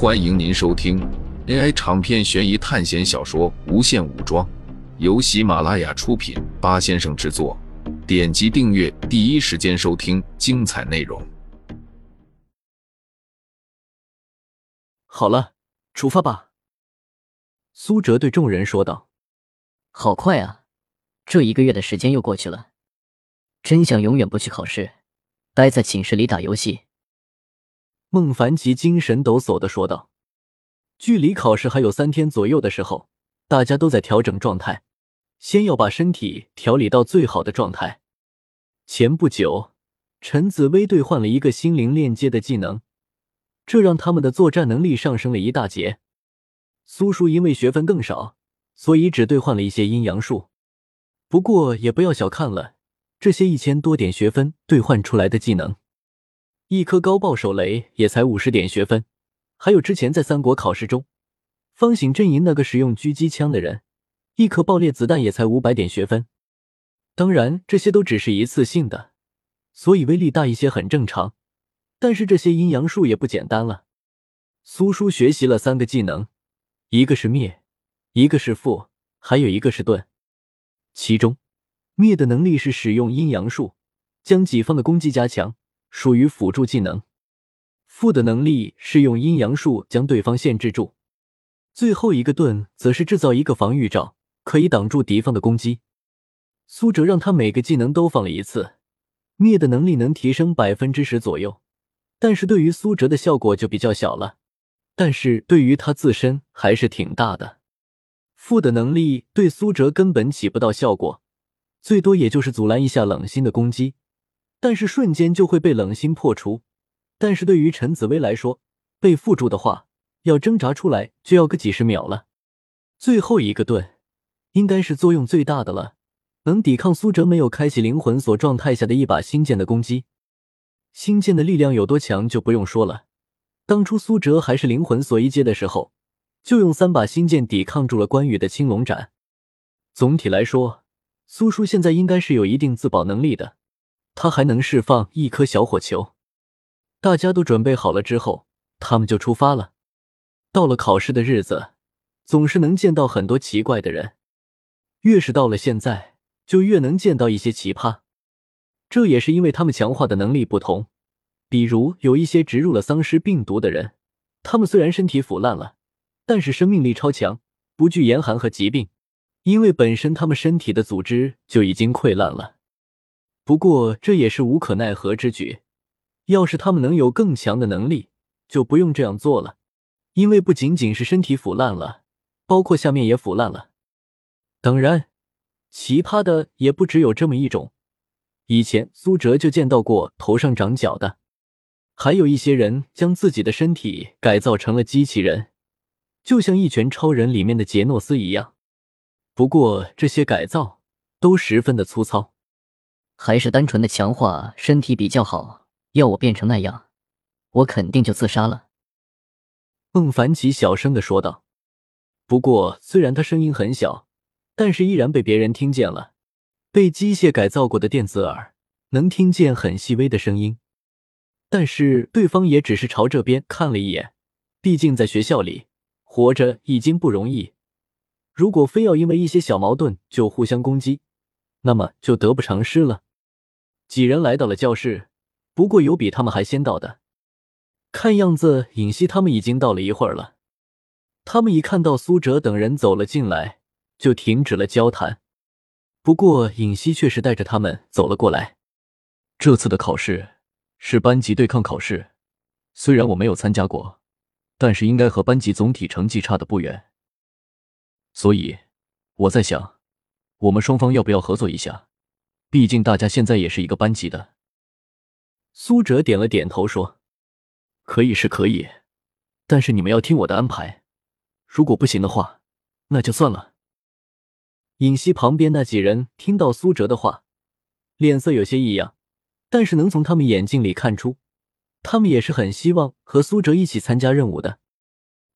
欢迎您收听 AI 长篇悬疑探险小说《无限武装》，由喜马拉雅出品，八先生制作。点击订阅，第一时间收听精彩内容。好了，出发吧。苏哲对众人说道：“好快啊，这一个月的时间又过去了。真想永远不去考试，待在寝室里打游戏。”孟凡奇精神抖擞的说道：“距离考试还有三天左右的时候，大家都在调整状态，先要把身体调理到最好的状态。前不久，陈紫薇兑换了一个心灵链接的技能，这让他们的作战能力上升了一大截。苏叔因为学分更少，所以只兑换了一些阴阳术。不过也不要小看了这些一千多点学分兑换出来的技能。”一颗高爆手雷也才五十点学分，还有之前在三国考试中，方醒阵营那个使用狙击枪的人，一颗爆裂子弹也才五百点学分。当然，这些都只是一次性的，所以威力大一些很正常。但是这些阴阳术也不简单了。苏叔学习了三个技能，一个是灭，一个是复，还有一个是盾。其中，灭的能力是使用阴阳术将己方的攻击加强。属于辅助技能，负的能力是用阴阳术将对方限制住。最后一个盾则是制造一个防御罩，可以挡住敌方的攻击。苏哲让他每个技能都放了一次，灭的能力能提升百分之十左右，但是对于苏哲的效果就比较小了。但是对于他自身还是挺大的。负的能力对苏哲根本起不到效果，最多也就是阻拦一下冷心的攻击。但是瞬间就会被冷心破除，但是对于陈紫薇来说，被缚住的话，要挣扎出来就要个几十秒了。最后一个盾，应该是作用最大的了，能抵抗苏哲没有开启灵魂锁状态下的一把星剑的攻击。星剑的力量有多强就不用说了，当初苏哲还是灵魂锁一阶的时候，就用三把星剑抵抗住了关羽的青龙斩。总体来说，苏叔现在应该是有一定自保能力的。他还能释放一颗小火球，大家都准备好了之后，他们就出发了。到了考试的日子，总是能见到很多奇怪的人，越是到了现在，就越能见到一些奇葩。这也是因为他们强化的能力不同，比如有一些植入了丧尸病毒的人，他们虽然身体腐烂了，但是生命力超强，不惧严寒和疾病，因为本身他们身体的组织就已经溃烂了。不过这也是无可奈何之举。要是他们能有更强的能力，就不用这样做了。因为不仅仅是身体腐烂了，包括下面也腐烂了。当然，奇葩的也不只有这么一种。以前苏哲就见到过头上长角的，还有一些人将自己的身体改造成了机器人，就像《一拳超人》里面的杰诺斯一样。不过这些改造都十分的粗糙。还是单纯的强化身体比较好。要我变成那样，我肯定就自杀了。”孟凡奇小声的说道。不过，虽然他声音很小，但是依然被别人听见了。被机械改造过的电子耳能听见很细微的声音，但是对方也只是朝这边看了一眼。毕竟在学校里活着已经不容易，如果非要因为一些小矛盾就互相攻击，那么就得不偿失了。几人来到了教室，不过有比他们还先到的。看样子尹熙他们已经到了一会儿了。他们一看到苏哲等人走了进来，就停止了交谈。不过尹熙确实带着他们走了过来。这次的考试是班级对抗考试，虽然我没有参加过，但是应该和班级总体成绩差的不远。所以我在想，我们双方要不要合作一下？毕竟大家现在也是一个班级的。苏哲点了点头说：“可以是可以，但是你们要听我的安排。如果不行的话，那就算了。”尹熙旁边那几人听到苏哲的话，脸色有些异样，但是能从他们眼睛里看出，他们也是很希望和苏哲一起参加任务的。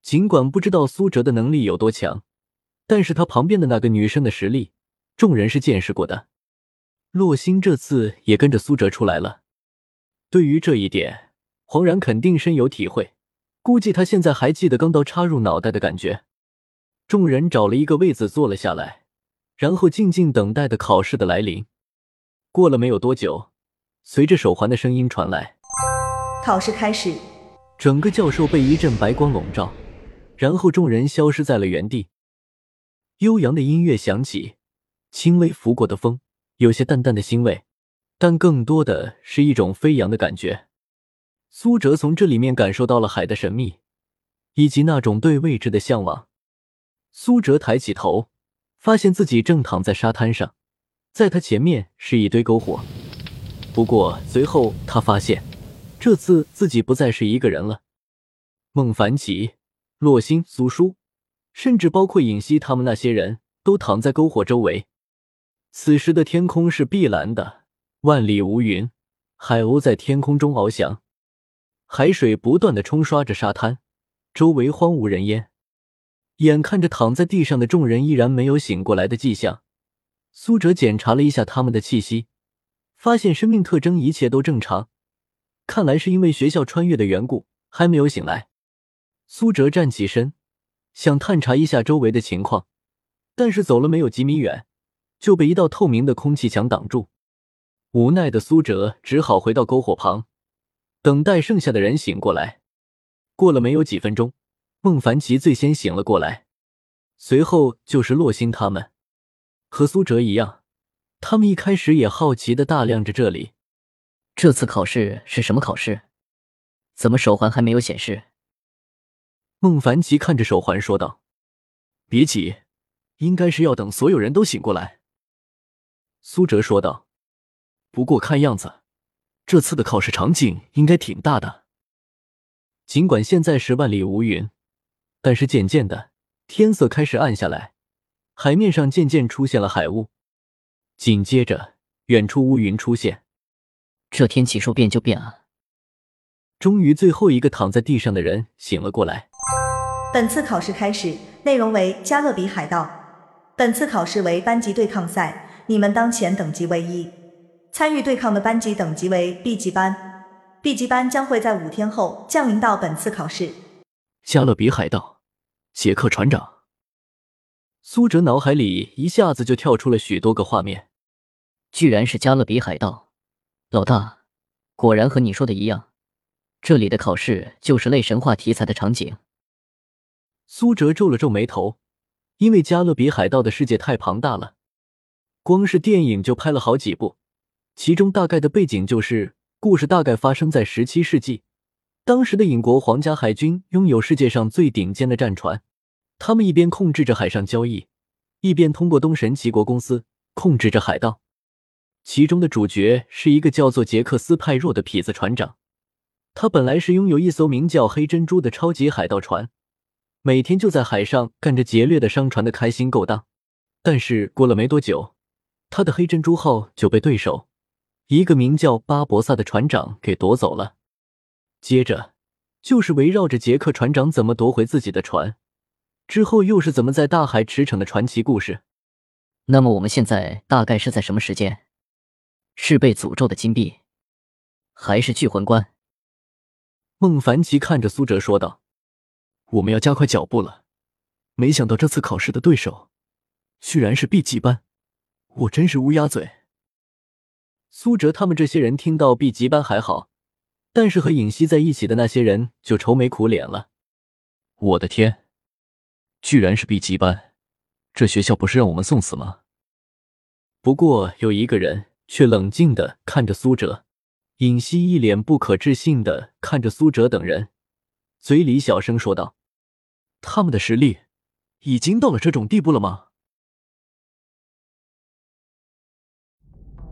尽管不知道苏哲的能力有多强，但是他旁边的那个女生的实力，众人是见识过的。洛星这次也跟着苏哲出来了。对于这一点，黄然肯定深有体会。估计他现在还记得钢刀插入脑袋的感觉。众人找了一个位子坐了下来，然后静静等待的考试的来临。过了没有多久，随着手环的声音传来，考试开始。整个教授被一阵白光笼罩，然后众人消失在了原地。悠扬的音乐响起，轻微拂过的风有些淡淡的腥味，但更多的是一种飞扬的感觉。苏哲从这里面感受到了海的神秘，以及那种对未知的向往。苏哲抬起头，发现自己正躺在沙滩上，在他前面是一堆篝火。不过随后他发现。这次自己不再是一个人了，孟凡奇、洛星、苏叔，甚至包括尹熙他们那些人都躺在篝火周围。此时的天空是碧蓝的，万里无云，海鸥在天空中翱翔，海水不断的冲刷着沙滩，周围荒无人烟。眼看着躺在地上的众人依然没有醒过来的迹象，苏哲检查了一下他们的气息，发现生命特征一切都正常。看来是因为学校穿越的缘故，还没有醒来。苏哲站起身，想探查一下周围的情况，但是走了没有几米远，就被一道透明的空气墙挡住。无奈的苏哲只好回到篝火旁，等待剩下的人醒过来。过了没有几分钟，孟凡奇最先醒了过来，随后就是洛星他们。和苏哲一样，他们一开始也好奇的打量着这里。这次考试是什么考试？怎么手环还没有显示？孟凡奇看着手环说道：“别急，应该是要等所有人都醒过来。”苏哲说道：“不过看样子，这次的考试场景应该挺大的。尽管现在是万里无云，但是渐渐的天色开始暗下来，海面上渐渐出现了海雾，紧接着远处乌云出现。”这天气说变就变啊！终于，最后一个躺在地上的人醒了过来。本次考试开始，内容为加勒比海盗。本次考试为班级对抗赛，你们当前等级为一，参与对抗的班级等级为 B 级班。B 级班将会在五天后降临到本次考试。加勒比海盗，杰克船长。苏哲脑海里一下子就跳出了许多个画面，居然是加勒比海盗。老大，果然和你说的一样，这里的考试就是类神话题材的场景。苏哲皱了皱眉头，因为加勒比海盗的世界太庞大了，光是电影就拍了好几部，其中大概的背景就是故事大概发生在十七世纪，当时的英国皇家海军拥有世界上最顶尖的战船，他们一边控制着海上交易，一边通过东神奇国公司控制着海盗。其中的主角是一个叫做杰克斯派若的痞子船长，他本来是拥有一艘名叫黑珍珠的超级海盗船，每天就在海上干着劫掠的商船的开心勾当。但是过了没多久，他的黑珍珠号就被对手一个名叫巴博萨的船长给夺走了。接着就是围绕着杰克船长怎么夺回自己的船，之后又是怎么在大海驰骋的传奇故事。那么我们现在大概是在什么时间？是被诅咒的金币，还是聚魂棺？孟凡奇看着苏哲说道：“我们要加快脚步了。没想到这次考试的对手，居然是 B 级班，我真是乌鸦嘴。”苏哲他们这些人听到 B 级班还好，但是和尹熙在一起的那些人就愁眉苦脸了。我的天，居然是 B 级班，这学校不是让我们送死吗？不过有一个人。却冷静的看着苏哲，尹熙一脸不可置信的看着苏哲等人，嘴里小声说道：“他们的实力已经到了这种地步了吗？”